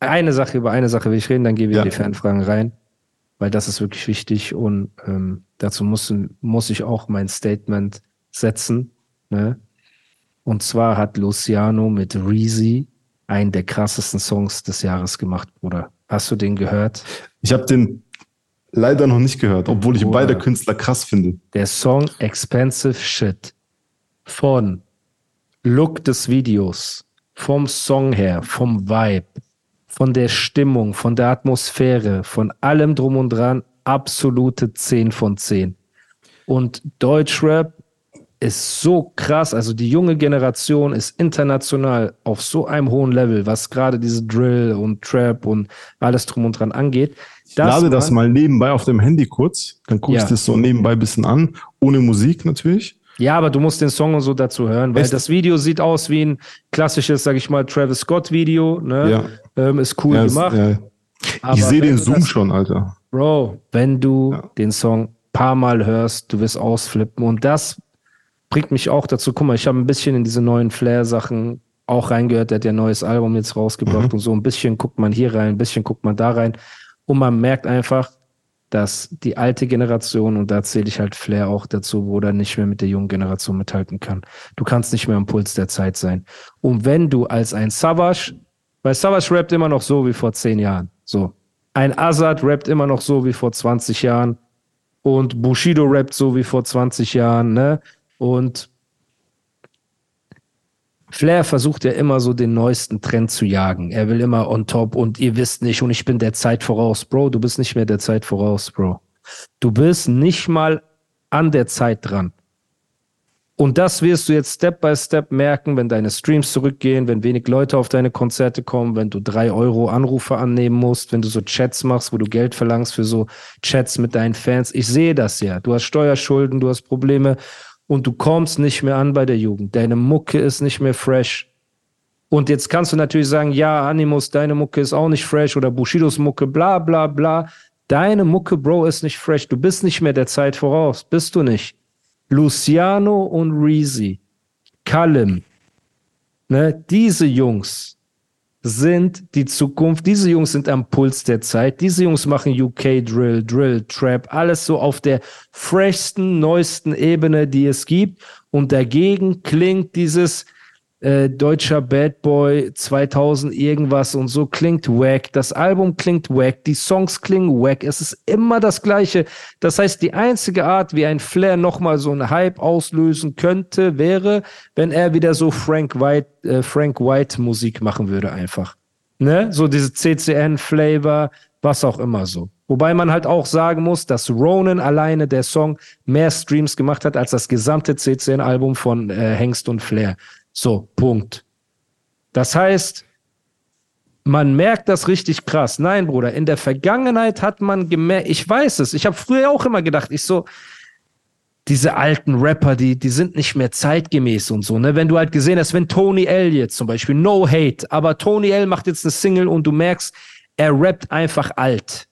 Eine Sache, über eine Sache will ich reden, dann gehen wir ja. in die Fernfragen rein, weil das ist wirklich wichtig und ähm, dazu muss, muss ich auch mein Statement setzen. Ne? Und zwar hat Luciano mit Reezy einen der krassesten Songs des Jahres gemacht, Bruder. Hast du den gehört? Ich habe den leider noch nicht gehört, obwohl ich Bruder. beide Künstler krass finde. Der Song Expensive Shit von Look des Videos, vom Song her, vom Vibe, von der Stimmung, von der Atmosphäre, von allem drum und dran, absolute 10 von 10. Und Deutschrap ist so krass. Also die junge Generation ist international auf so einem hohen Level, was gerade diese Drill und Trap und alles drum und dran angeht. Ich lade das mal nebenbei auf dem Handy kurz, dann gucke ja. ich das so nebenbei ein bisschen an, ohne Musik natürlich. Ja, aber du musst den Song und so dazu hören, weil Echt? das Video sieht aus wie ein klassisches, sag ich mal, Travis Scott Video. Ne? Ja. Ähm, ist cool ja, gemacht. Ist, ja. Ich sehe den Zoom das, schon, Alter. Bro, wenn du den Song paar Mal hörst, du wirst ausflippen und das bringt mich auch dazu, guck mal, ich habe ein bisschen in diese neuen Flair-Sachen auch reingehört, der hat ja ein neues Album jetzt rausgebracht mhm. und so ein bisschen guckt man hier rein, ein bisschen guckt man da rein und man merkt einfach, dass die alte Generation, und da zähle ich halt Flair auch dazu, wo er nicht mehr mit der jungen Generation mithalten kann. Du kannst nicht mehr am Puls der Zeit sein. Und wenn du als ein Savage, weil Savage rappt immer noch so wie vor zehn Jahren, so. Ein Azad rappt immer noch so wie vor 20 Jahren und Bushido rappt so wie vor 20 Jahren, ne? Und Flair versucht ja immer so den neuesten Trend zu jagen. Er will immer on top und ihr wisst nicht und ich bin der Zeit voraus. Bro, du bist nicht mehr der Zeit voraus, Bro. Du bist nicht mal an der Zeit dran. Und das wirst du jetzt Step by Step merken, wenn deine Streams zurückgehen, wenn wenig Leute auf deine Konzerte kommen, wenn du drei Euro Anrufe annehmen musst, wenn du so Chats machst, wo du Geld verlangst für so Chats mit deinen Fans. Ich sehe das ja. Du hast Steuerschulden, du hast Probleme und du kommst nicht mehr an bei der Jugend. Deine Mucke ist nicht mehr fresh. Und jetzt kannst du natürlich sagen, ja, Animus, deine Mucke ist auch nicht fresh oder Bushidos Mucke, bla bla bla. Deine Mucke, Bro, ist nicht fresh. Du bist nicht mehr der Zeit voraus. Bist du nicht. Luciano und Reezy, Kalim, ne, diese Jungs, sind die Zukunft. Diese Jungs sind am Puls der Zeit. Diese Jungs machen UK Drill, Drill, Trap, alles so auf der freshsten, neuesten Ebene, die es gibt. Und dagegen klingt dieses äh, deutscher Bad Boy 2000 irgendwas und so klingt wack. Das Album klingt wack, die Songs klingen wack. Es ist immer das Gleiche. Das heißt, die einzige Art, wie ein Flair nochmal so einen Hype auslösen könnte, wäre, wenn er wieder so Frank White, äh, Frank White Musik machen würde einfach. Ne? So diese CCN-Flavor, was auch immer so. Wobei man halt auch sagen muss, dass Ronan alleine der Song mehr Streams gemacht hat als das gesamte CCN-Album von äh, Hengst und Flair. So, Punkt. Das heißt, man merkt das richtig krass. Nein, Bruder, in der Vergangenheit hat man gemerkt, ich weiß es, ich habe früher auch immer gedacht, ich so, diese alten Rapper, die, die sind nicht mehr zeitgemäß und so, ne? Wenn du halt gesehen hast, wenn Tony L jetzt zum Beispiel, no hate, aber Tony L macht jetzt eine Single und du merkst, er rappt einfach alt.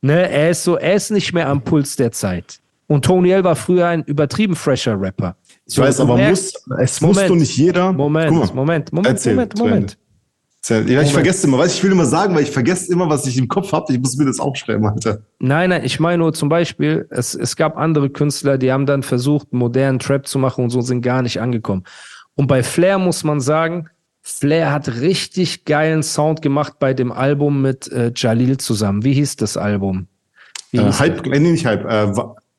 Ne? Er ist so, er ist nicht mehr am Puls der Zeit. Und Tony L war früher ein übertrieben fresher Rapper. Ich so, weiß, aber muss, es Moment, muss doch nicht jeder. Moment, Moment, Moment, Moment, Erzähl, Moment, Moment. Ja, ich Moment. vergesse immer, weißt ich will immer sagen, weil ich vergesse immer, was ich im Kopf habe. Ich muss mir das aufschreiben, Alter. Nein, nein, ich meine nur zum Beispiel, es, es gab andere Künstler, die haben dann versucht, modernen Trap zu machen und so sind gar nicht angekommen. Und bei Flair muss man sagen, Flair hat richtig geilen Sound gemacht bei dem Album mit äh, Jalil zusammen. Wie hieß das Album? Wie äh, Hype, nee, nicht Hype, äh,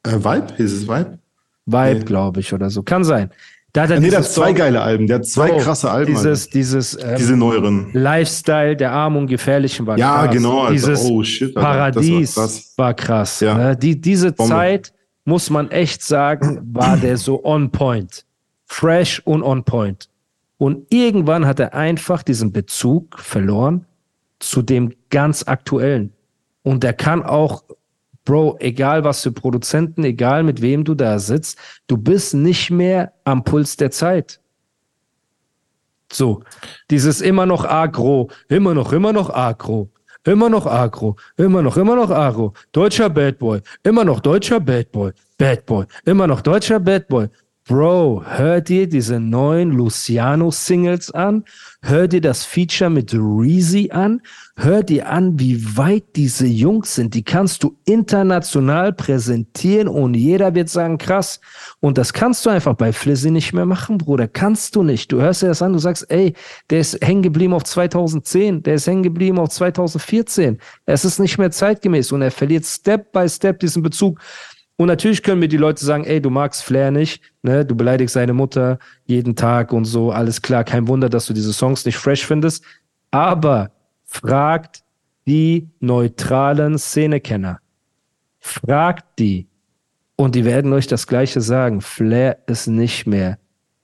äh, Vibe? Hieß es Vibe? Vibe, nee. glaube ich, oder so. Kann sein. Da hat er nee, der hat zwei geile Alben, der hat zwei oh, krasse Alben. Dieses, dieses, ähm, diese neueren. Lifestyle der Armen und Gefährlichen war ja, krass. Ja, genau. Also, dieses oh, shit, Paradies war krass. War krass ja. Ne? Die, diese Bombe. Zeit, muss man echt sagen, war der so on point. Fresh und on point. Und irgendwann hat er einfach diesen Bezug verloren zu dem ganz aktuellen. Und er kann auch, Bro, egal was für Produzenten, egal mit wem du da sitzt, du bist nicht mehr am Puls der Zeit. So, dieses immer noch agro, immer noch, immer noch agro, immer noch agro, immer noch, immer noch agro, deutscher Bad Boy, immer noch deutscher Bad Boy, Bad Boy, immer noch deutscher Bad Boy, Bro, hör dir diese neuen Luciano-Singles an, hör dir das Feature mit Reezy an, hör dir an, wie weit diese Jungs sind. Die kannst du international präsentieren und jeder wird sagen, krass. Und das kannst du einfach bei Flizzy nicht mehr machen, Bruder. Kannst du nicht. Du hörst dir das an, du sagst, ey, der ist hängen geblieben auf 2010, der ist hängen geblieben auf 2014. Es ist nicht mehr zeitgemäß und er verliert Step by Step diesen Bezug. Und natürlich können mir die Leute sagen, ey, du magst Flair nicht, ne, du beleidigst seine Mutter jeden Tag und so, alles klar, kein Wunder, dass du diese Songs nicht fresh findest. Aber fragt die neutralen Szenekenner. Fragt die. Und die werden euch das Gleiche sagen. Flair ist nicht mehr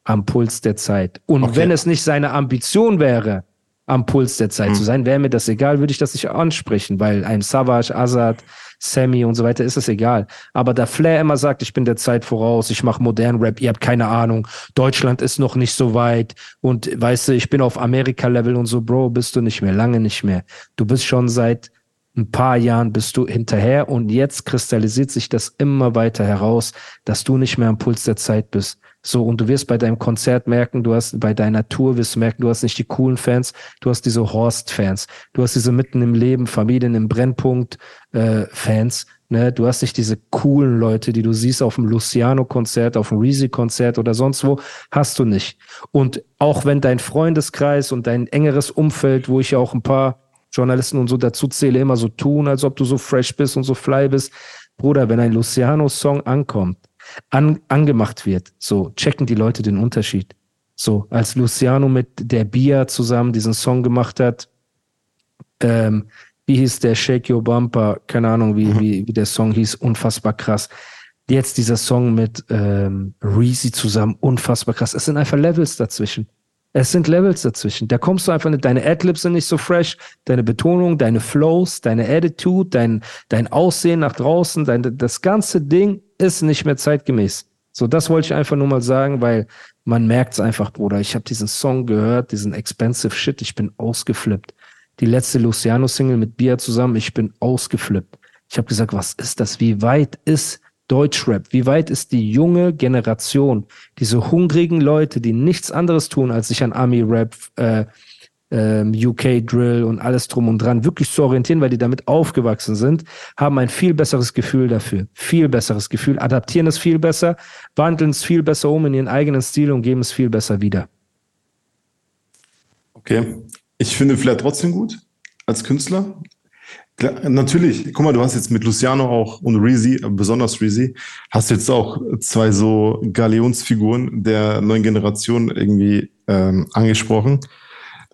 am Puls der Zeit. Und okay. wenn es nicht seine Ambition wäre, am Puls der Zeit mhm. zu sein, wäre mir das egal, würde ich das nicht ansprechen, weil ein Savage, Azad, Sammy und so weiter, ist es egal. Aber da Flair immer sagt, ich bin der Zeit voraus, ich mache modernen Rap, ihr habt keine Ahnung, Deutschland ist noch nicht so weit und weißt du, ich bin auf Amerika-Level und so, Bro, bist du nicht mehr, lange nicht mehr. Du bist schon seit ein paar Jahren bist du hinterher und jetzt kristallisiert sich das immer weiter heraus, dass du nicht mehr am Puls der Zeit bist. So, und du wirst bei deinem Konzert merken, du hast bei deiner Tour wirst du merken, du hast nicht die coolen Fans, du hast diese Horst-Fans, du hast diese mitten im Leben, Familien im Brennpunkt äh, Fans, ne? Du hast nicht diese coolen Leute, die du siehst auf dem Luciano-Konzert, auf dem Reezy-Konzert oder sonst wo, hast du nicht. Und auch wenn dein Freundeskreis und dein engeres Umfeld, wo ich ja auch ein paar Journalisten und so dazu zähle, immer so tun, als ob du so fresh bist und so fly bist, Bruder, wenn ein Luciano-Song ankommt, an, angemacht wird, so checken die Leute den Unterschied. So, als Luciano mit der Bia zusammen diesen Song gemacht hat, ähm, wie hieß der Shake Your Bumper, keine Ahnung, wie, mhm. wie, wie der Song hieß, unfassbar krass. Jetzt dieser Song mit ähm, Reezy zusammen, unfassbar krass. Es sind einfach Levels dazwischen. Es sind Levels dazwischen. Da kommst du einfach nicht, deine Adlibs sind nicht so fresh, deine Betonung, deine Flows, deine Attitude, dein, dein Aussehen nach draußen, dein, das ganze Ding ist nicht mehr zeitgemäß. So, das wollte ich einfach nur mal sagen, weil man merkt es einfach, Bruder. Ich habe diesen Song gehört, diesen Expensive Shit, ich bin ausgeflippt. Die letzte Luciano-Single mit Bia zusammen, ich bin ausgeflippt. Ich habe gesagt, was ist das? Wie weit ist Deutschrap? Wie weit ist die junge Generation, diese hungrigen Leute, die nichts anderes tun, als sich an Army-Rap, äh, äh, UK-Drill und alles drum und dran wirklich zu orientieren, weil die damit aufgewachsen sind, haben ein viel besseres Gefühl dafür. Viel besseres Gefühl, adaptieren es viel besser, wandeln es viel besser um in ihren eigenen Stil und geben es viel besser wieder. Okay. Ich finde vielleicht trotzdem gut als Künstler. Klar, natürlich, guck mal, du hast jetzt mit Luciano auch und Reezy, besonders Reezy, hast jetzt auch zwei so Galeonsfiguren der neuen Generation irgendwie ähm, angesprochen.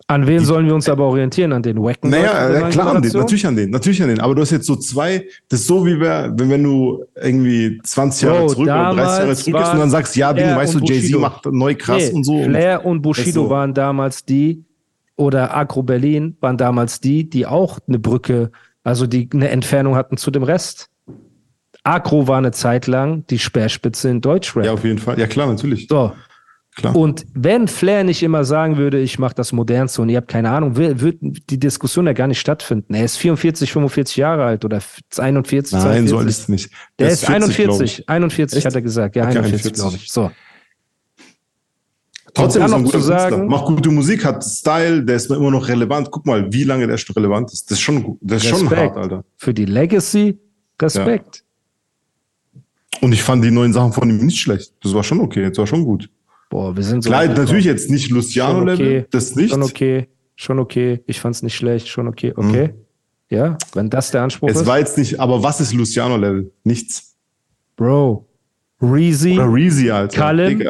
An wen die, sollen wir uns aber orientieren? An den Wacken? Naja, ja, klar, an den, natürlich an den, natürlich an den. Aber du hast jetzt so zwei, das ist so wie wenn, wenn du irgendwie 20 Jahre Bro, zurück oder 30 Jahre zurück bist und dann sagst, ja, Ding, weißt du, Jay-Z macht neu krass nee, und so. Flair und Bushido so. waren damals die, oder Agro Berlin waren damals die, die auch eine Brücke also die eine Entfernung hatten zu dem Rest. Agro war eine Zeit lang die Speerspitze in Deutschrap. Ja, auf jeden Fall. Ja, klar, natürlich. So. Klar. Und wenn Flair nicht immer sagen würde, ich mache das Modernste und ihr habt keine Ahnung, würde die Diskussion ja gar nicht stattfinden. Er ist 44, 45 Jahre alt oder 41, Nein, 42. so alt ist nicht. Der, Der ist 40, 41, 41 Echt? hat er gesagt. Ja, okay, 41, glaube ich. So. Trotzdem ist er ein guter sagen, Macht gute Musik, hat Style, der ist immer noch relevant. Guck mal, wie lange der schon relevant ist. Das ist schon, das ist schon hart, Alter. Für die Legacy, Respekt. Ja. Und ich fand die neuen Sachen von ihm nicht schlecht. Das war schon okay, das war schon gut. Boah, wir sind so. Klar, natürlich jetzt nicht Luciano-Level, okay, das nicht. Schon okay, schon okay. Ich fand's nicht schlecht, schon okay, okay. Mhm. Ja, wenn das der Anspruch es ist. Es war jetzt nicht, aber was ist Luciano-Level? Nichts. Bro, Reezy, Oder Reezy, Alter. Callum,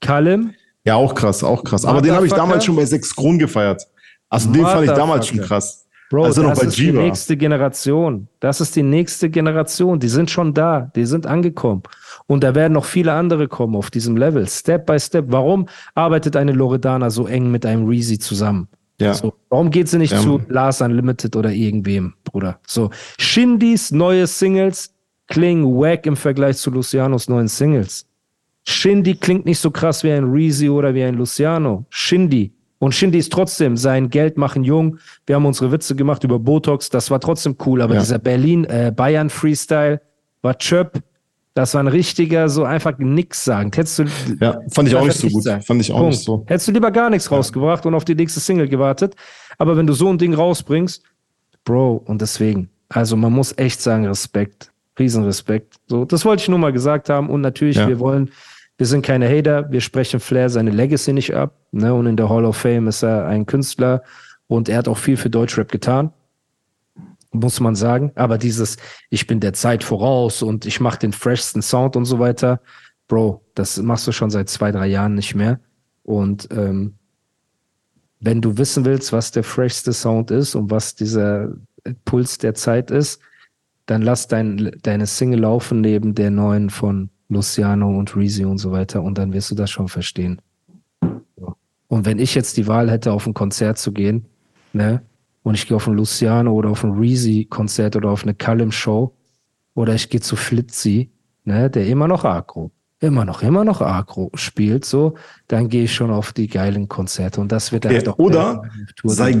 Callum, ja, auch krass, auch krass. Aber den habe ich damals schon bei sechs Kronen gefeiert. Also den fand ich damals schon krass. Bro, Also noch das bei ist die Jiva. nächste Generation. Das ist die nächste Generation. Die sind schon da. Die sind angekommen. Und da werden noch viele andere kommen auf diesem Level. Step by Step. Warum arbeitet eine Loredana so eng mit einem Reezy zusammen? Ja. So, warum geht sie nicht Ja, zu. Lars Unlimited oder irgendwem, Bruder? So, Shindys neue Singles klingen wack im Vergleich zu Lucianos neuen Singles. Shindy klingt nicht so krass wie ein Reezy oder wie ein Luciano. Shindy. Und Shindy ist trotzdem sein Geld machen jung. Wir haben unsere Witze gemacht über Botox. Das war trotzdem cool. Aber Ja. dieser Berlin, äh, Bayern Freestyle war Chöp. Das war ein richtiger, so einfach nix sagen. Hättest du, Ja, fand ich auch nicht so gut. sagen. Fand ich auch Punkt. nicht so. Hättest du lieber gar nichts rausgebracht und auf die nächste Single gewartet. Aber wenn du so ein Ding rausbringst, Bro, und deswegen, also man muss echt sagen, Respekt. Riesenrespekt. So, das wollte ich nur mal gesagt haben. Und natürlich, Ja. wir wollen, wir sind keine Hater, wir sprechen Flair seine Legacy nicht ab. Ne? Und in der Hall of Fame ist er ein Künstler und er hat auch viel für Deutschrap getan. Muss man sagen. Aber dieses, ich bin der Zeit voraus und ich mache den freshsten Sound und so weiter, Bro, das machst du schon seit zwei, drei Jahren nicht mehr. Und ähm, wenn du wissen willst, was der freshste Sound ist und was dieser Puls der Zeit ist, dann lass dein, deine Single laufen neben der neuen von Luciano und Reezy und so weiter und dann wirst du das schon verstehen. So. Und wenn ich jetzt die Wahl hätte, auf ein Konzert zu gehen, ne, und ich gehe auf ein Luciano oder auf ein Reezy-Konzert oder auf eine Callum-Show oder ich gehe zu Flitzy, ne, der immer noch Agro, immer noch, immer noch Agro spielt, so, dann gehe ich schon auf die geilen Konzerte und das wird dann Ja, halt auch oder der Tour Sei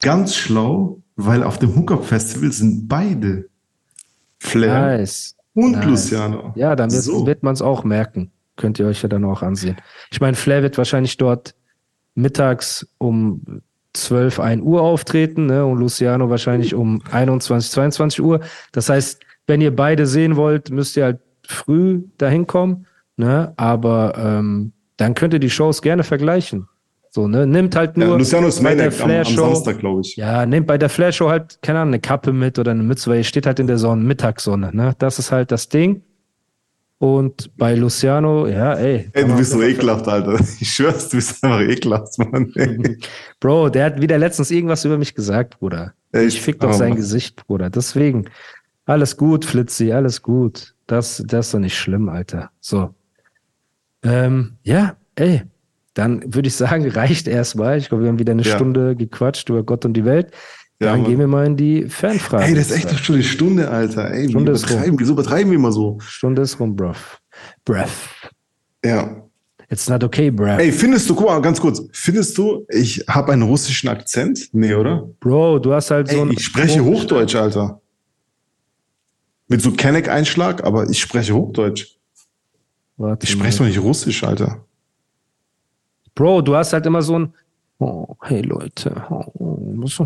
Ganz schlau, weil auf dem Hookup-Festival sind beide Flair Nice. und nice. Luciano. Ja, dann wird, So. wird man es auch merken. Könnt ihr euch ja dann auch ansehen. Ich meine, Flair wird wahrscheinlich dort mittags um 12, 1 Uhr auftreten ne? und Luciano wahrscheinlich um 21, 22 Uhr. Das heißt, wenn ihr beide sehen wollt, müsst ihr halt früh dahin kommen. Ne? Aber ähm, dann könnt ihr die Shows gerne vergleichen. So, ne? Nimmt halt nur Ja, Luciano Act am, am Samstag, glaube ich. ja, nehmt bei der Flair-Show halt, keine Ahnung, eine Kappe mit oder eine Mütze, weil ihr steht halt in der Sonne, Mittagssonne, ne? Das ist halt das Ding. Und bei Luciano, ja, ey. Ey, du bist so ekelhaft, Alter. Ich schwör's, du bist einfach ekelhaft, Mann. Ey. Bro, der hat wieder letztens irgendwas über mich gesagt, Bruder. Echt? Ich fick doch Oh, sein. Gesicht, Bruder. Deswegen, alles gut, Flitzi, alles gut. Das, das ist doch nicht schlimm, Alter. So. Ähm, ja, ey. Dann würde ich sagen, reicht erstmal. Ich glaube, wir haben wieder eine Ja. Stunde gequatscht über Gott und die Welt. Ja, Dann Mann. gehen wir mal in die Fanfrage. Ey, das ist echt doch schon eine Stunde, Alter. Ey, Stunde wir ist rum. übertreiben, wieso übertreiben wir immer so? Stunde ist rum, bruv. Breath. Ja. It's not okay, bruv. Ey, findest du, guck mal, ganz kurz, findest du, ich habe einen russischen Akzent? Nee, oder? Bro, du hast halt so Ey, ein. ich spreche Hochdeutsch, Alter. Mit so Kenneck-Einschlag, aber ich spreche Hochdeutsch. Warte Ich mal. spreche doch nicht Russisch, Alter. Bro, du hast halt immer so ein. Oh, hey Leute. Oh, so,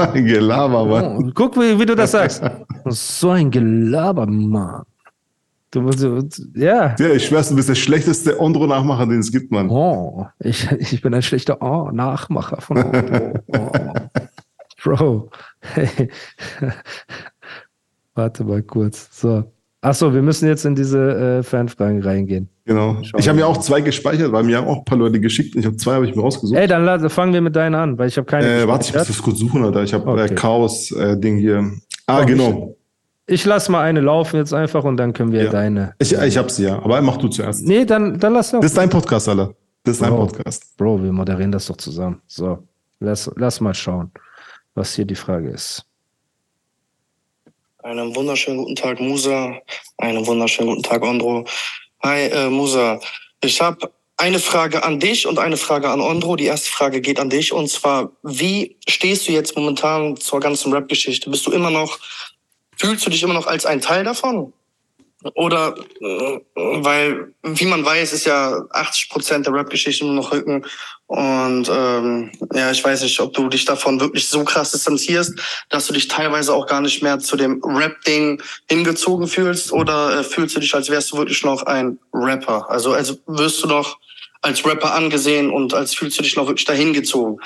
ein Gelaber, Mann. oh, guck, wie, wie du das sagst. So ein Gelaber, Mann. Du, du, ja. Ja, ich schwör's, du bist der schlechteste Ondro-Nachmacher, den es gibt, Mann. Oh, ich, ich bin ein schlechter oh, Nachmacher von oh, oh. Bro. Hey. Warte mal kurz. So. Achso, wir müssen jetzt in diese äh, Fanfragen reingehen. Genau. Schau Ich habe mir auch zwei gespeichert, weil mir haben auch ein paar Leute geschickt. Ich habe zwei, habe ich mir rausgesucht. Ey, dann fangen wir mit deinen an, weil ich habe keine. Äh, warte, ich muss das kurz suchen, Alter. Ich habe Okay. äh, Chaos-Ding hier. Ah, Oh, genau. Ich lass mal eine laufen jetzt einfach und dann können wir Ja. deine. Ich, ich habe sie ja. Aber mach du zuerst. Nee, dann, dann lass Das laufen. ist dein Podcast, Alter. Das ist dein. Podcast. Bro, wir moderieren das doch zusammen. So, lass, lass mal schauen, was hier die Frage ist. Einen wunderschönen guten Tag, Musa. Einen wunderschönen guten Tag, Ondro. Hi, äh, Musa. Ich habe eine Frage an dich und eine Frage an Ondro. Die erste Frage geht an dich und zwar, wie stehst du jetzt momentan zur ganzen Rap-Geschichte? Bist du immer noch, fühlst du dich immer noch als ein Teil davon? Oder, weil, wie man weiß, ist ja 80 Prozent der Rap-Geschichte nur noch Rücken. Und ähm, ja, ich weiß nicht, ob du dich davon wirklich so krass distanzierst, dass du dich teilweise auch gar nicht mehr zu dem Rap-Ding hingezogen fühlst. Oder äh, fühlst du dich, als wärst du wirklich noch ein Rapper? Also, also wirst du noch als Rapper angesehen und als fühlst du dich noch wirklich dahin gezogen?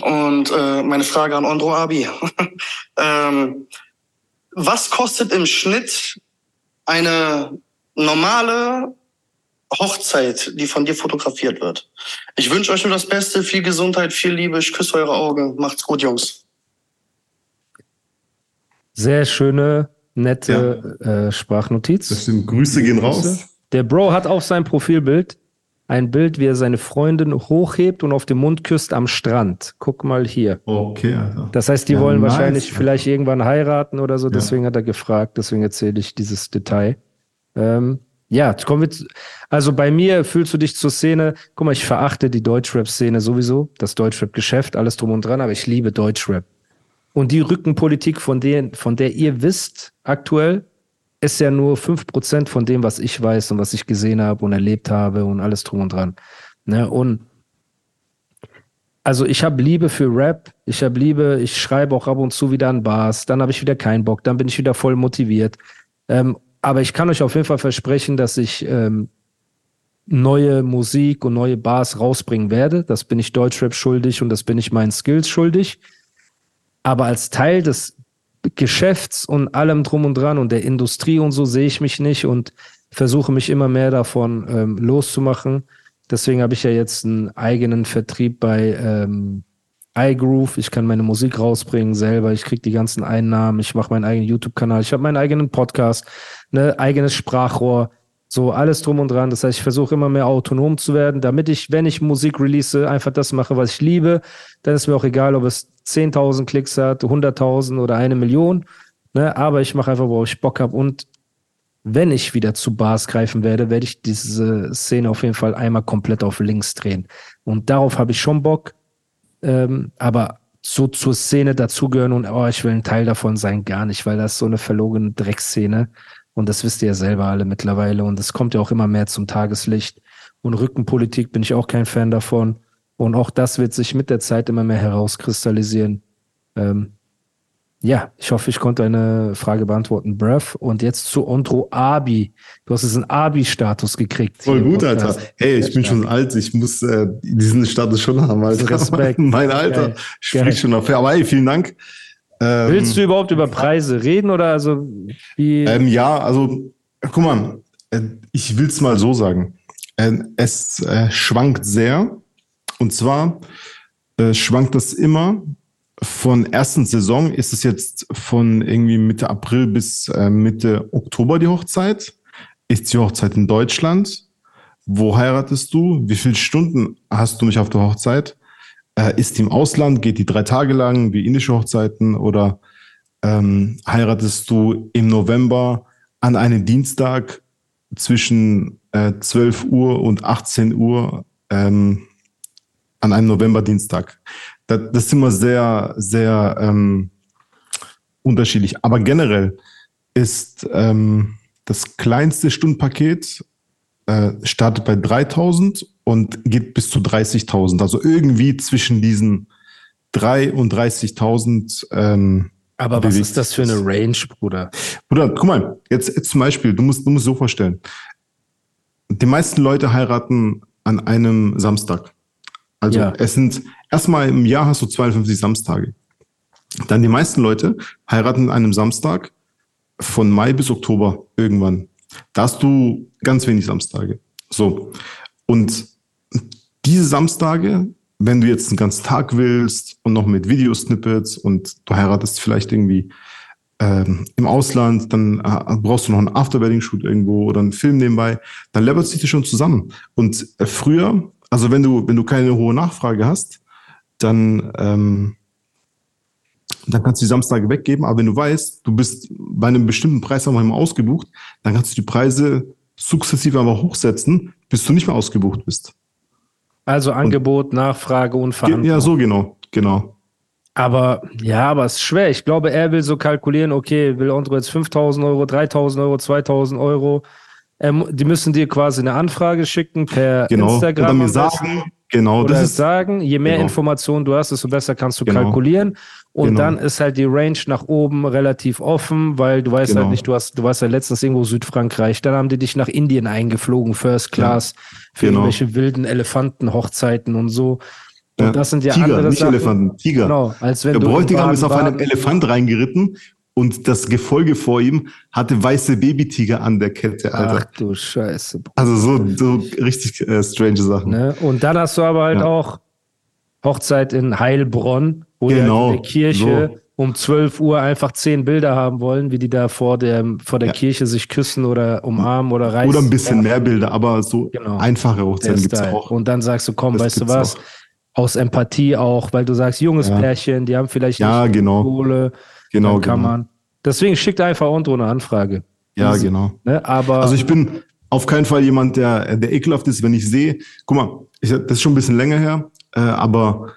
Und äh, meine Frage an Andro Abi. ähm, was kostet im Schnitt eine normale Hochzeit, die von dir fotografiert wird? Ich wünsche euch nur das Beste, viel Gesundheit, viel Liebe. Ich küsse eure Augen. Macht's gut, Jungs. Sehr schöne, nette ja. äh, Sprachnotiz. Das stimmt. Grüße gehen raus. Der Bro hat auf seinem Profilbild ein Bild, wie er seine Freundin hochhebt und auf den Mund küsst am Strand. Guck mal hier. Okay, Alter. Das heißt, die ja, wollen nice, wahrscheinlich Alter. vielleicht irgendwann heiraten oder so. Deswegen ja. hat er gefragt. Deswegen erzähle ich dieses Detail. Ähm, ja, kommen wir zu, also bei mir fühlst du dich zur Szene. Guck mal, ich verachte die Deutschrap-Szene sowieso, das Deutschrap-Geschäft, alles drum und dran, aber ich liebe Deutschrap. Und die Rückenpolitik, von der, von der ihr wisst aktuell, ist ja nur fünf Prozent von dem, was ich weiß und was ich gesehen habe und erlebt habe und alles drum und dran. Ne? Und also ich habe Liebe für Rap, ich habe Liebe, ich schreibe auch ab und zu wieder an Bars, dann habe ich wieder keinen Bock, dann bin ich wieder voll motiviert. Ähm, aber ich kann euch auf jeden Fall versprechen, dass ich ähm, neue Musik und neue Bars rausbringen werde. Das bin ich Deutschrap schuldig und das bin ich meinen Skills schuldig. Aber als Teil des Geschäfts und allem drum und dran und der Industrie und so sehe ich mich nicht und versuche mich immer mehr davon ähm, loszumachen. Deswegen habe ich ja jetzt einen eigenen Vertrieb bei ähm, iGroove. Ich kann meine Musik rausbringen selber. Ich kriege die ganzen Einnahmen. Ich mache meinen eigenen YouTube-Kanal. Ich habe meinen eigenen Podcast, ne, eigenes Sprachrohr. So alles drum und dran. Das heißt, ich versuche immer mehr autonom zu werden, damit ich, wenn ich Musik release, einfach das mache, was ich liebe. Dann ist mir auch egal, ob es 10.000 Klicks hat, 100.000 oder eine Million. Ne? Aber ich mache einfach, worauf ich Bock habe. Und wenn ich wieder zu Bars greifen werde, werde ich diese Szene auf jeden Fall einmal komplett auf links drehen. Und darauf habe ich schon Bock. Ähm, aber so zur Szene dazugehören und oh, ich will ein Teil davon sein, gar nicht, weil das so eine verlogene Dreckszene. Und das wisst ihr ja selber alle mittlerweile. Und es kommt ja auch immer mehr zum Tageslicht. Und Rückenpolitik bin ich auch kein Fan davon. Und auch das wird sich mit der Zeit immer mehr herauskristallisieren. Ähm, ja, ich hoffe, ich konnte eine Frage beantworten. Breath. Und jetzt zu Ondro Abi. Du hast jetzt einen Abi-Status gekriegt. Voll gut, Alter. Hey, ich bin schon alt. Ich muss äh, diesen Status schon haben, Alter. Respekt. mein Alter Geil. spricht Geil. schon auf. Aber hey, vielen Dank. Ähm, Willst du überhaupt über Preise reden oder also wie? Ähm, ja, also guck mal, äh, ich will es mal so sagen. Äh, es äh, schwankt sehr. Und zwar äh, schwankt das immer von ersten Saison. Ist es jetzt von irgendwie Mitte April bis äh, Mitte Oktober die Hochzeit? Ist die Hochzeit in Deutschland? Wo heiratest du? Wie viele Stunden hast du mich auf der Hochzeit? Äh, ist die im Ausland? Geht die drei Tage lang wie indische Hochzeiten? Oder ähm, heiratest du im November an einem Dienstag zwischen äh, 12 Uhr und 18 Uhr ähm, an einem Novemberdienstag? Das, das ist immer sehr, sehr ähm, unterschiedlich. Aber generell ist ähm, das kleinste Stundenpaket äh, startet bei 3000 und geht bis zu 30.000. Also irgendwie zwischen diesen 3 und 30.000. Ähm, Aber was ist das für eine Range, Bruder? Bruder, guck mal, jetzt, jetzt zum Beispiel, du musst, du musst so vorstellen. Die meisten Leute heiraten an einem Samstag. Also ja. es sind erstmal im Jahr hast du 52 Samstage. Dann die meisten Leute heiraten an einem Samstag von Mai bis Oktober irgendwann. Da hast du ganz wenig Samstage. So. Und diese Samstage, wenn du jetzt einen ganzen Tag willst und noch mit Videosnippets und du heiratest vielleicht irgendwie ähm, im Ausland, dann äh, brauchst du noch einen Afterwedding-Shoot irgendwo oder einen Film nebenbei, dann levelt sich das schon zusammen. Und äh, früher, also wenn du, wenn du keine hohe Nachfrage hast, dann, ähm, dann kannst du die Samstage weggeben. Aber wenn du weißt, du bist bei einem bestimmten Preis einmal ausgebucht, dann kannst du die Preise sukzessive aber hochsetzen, bis du nicht mehr ausgebucht bist. Also Angebot, und, Nachfrage und Verantwortung. Ja, so genau, genau. Aber ja, aber es ist schwer. Ich glaube, er will so kalkulieren, okay, will Andro jetzt 5000 Euro, 3000 Euro, 2000 Euro. Er, die müssen dir quasi eine Anfrage schicken per Genau. Instagram. Oder mir sagen, genau, Oder das ist, sagen, je mehr genau. Informationen du hast, desto besser kannst du Genau. kalkulieren. Und Genau. dann ist halt die Range nach oben relativ offen, weil du weißt Genau. halt nicht, du hast, du warst ja letztens irgendwo Südfrankreich, dann haben die dich nach Indien eingeflogen, First Class, für Genau. irgendwelche wilden Elefanten-Hochzeiten und so. Und Ja. das sind ja Tiger, andere nicht Sachen. Elefanten, Tiger. Genau, als wenn Der Bräutigam ist auf einem Elefant reingeritten und das Gefolge vor ihm hatte weiße Babytiger an der Kette, Alter. Ach du Scheiße. Also so, so richtig äh, strange Sachen. Ne? Und dann hast du aber halt Ja. auch Hochzeit in Heilbronn, wo die Genau, halt in der Kirche um 12 Uhr einfach zehn Bilder haben wollen, wie die da vor der, vor der Ja. Kirche sich küssen oder umarmen oder reißen. Oder ein bisschen mehr Bilder, aber so Genau. einfache Hochzeiten gibt es auch. Und dann sagst du, komm, Das weißt du was? auch. Aus Empathie auch, weil du sagst, junges Ja. Pärchen, die haben vielleicht Ja, nicht genau. Kohle, Genau, dann kann genau. man. Deswegen schickt einfach Andro eine Anfrage. Ja, Easy. genau. Ne? Aber Also ich bin auf keinen Fall jemand, der, der ekelhaft ist, wenn ich sehe, guck mal, ich, das ist schon ein bisschen länger her, äh, aber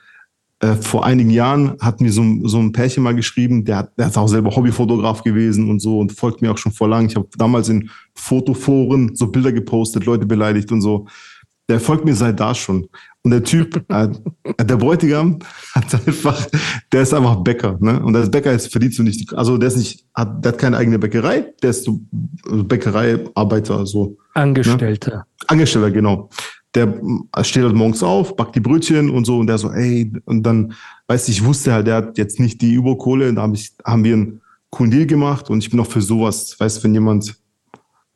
äh, vor einigen Jahren hat mir so, ein- so ein Pärchen mal geschrieben, der, hat- der ist auch selber Hobbyfotograf gewesen und so und folgt mir auch schon vor lang. Ich habe damals in Fotoforen so Bilder gepostet, Leute beleidigt und so. Der folgt mir seit da schon. Und der Typ, äh, der Bräutigam, hat einfach, der ist einfach Bäcker, ne? Und als Bäcker ist verdienst du nicht, also der ist nicht, hat, der hat keine eigene Bäckerei, der ist so Bäckereiarbeiter, so. Angestellter. Angestellter, genau. Der steht halt morgens auf, backt die Brötchen und so und der so, ey, und dann, weißt du, ich wusste halt, der hat jetzt nicht die Überkohle, da hab ich, haben wir einen coolen Deal gemacht und ich bin auch für sowas, weißt du, wenn jemand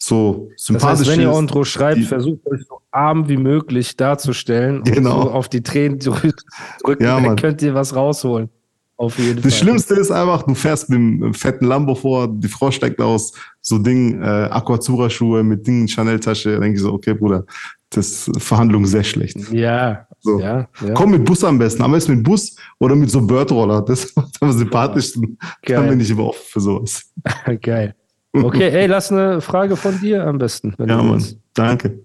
so Das sympathisch heißt, wenn ihr ist. Andro schreibt, versucht euch so arm wie möglich darzustellen und Genau. so auf die Tränen drücken, Ja, dann könnt ihr was rausholen. Auf jeden Fall. Das Schlimmste ist einfach, du fährst mit einem fetten Lambo vor, die Frau steigt aus, so Ding, äh, Aquazura-Schuhe mit Ding, Chanel-Tasche, denke ich so, okay, Bruder, das ist Verhandlung sehr schlecht. Ja, So. ja, ja. Komm mit Bus am besten, am besten mit Bus oder mit so Birdroller, das ist am sympathischsten. Geil. Dann bin ich immer offen für sowas. Geil. Okay, ey, lass eine Frage von dir am besten. Wenn Ja, du Mann, danke.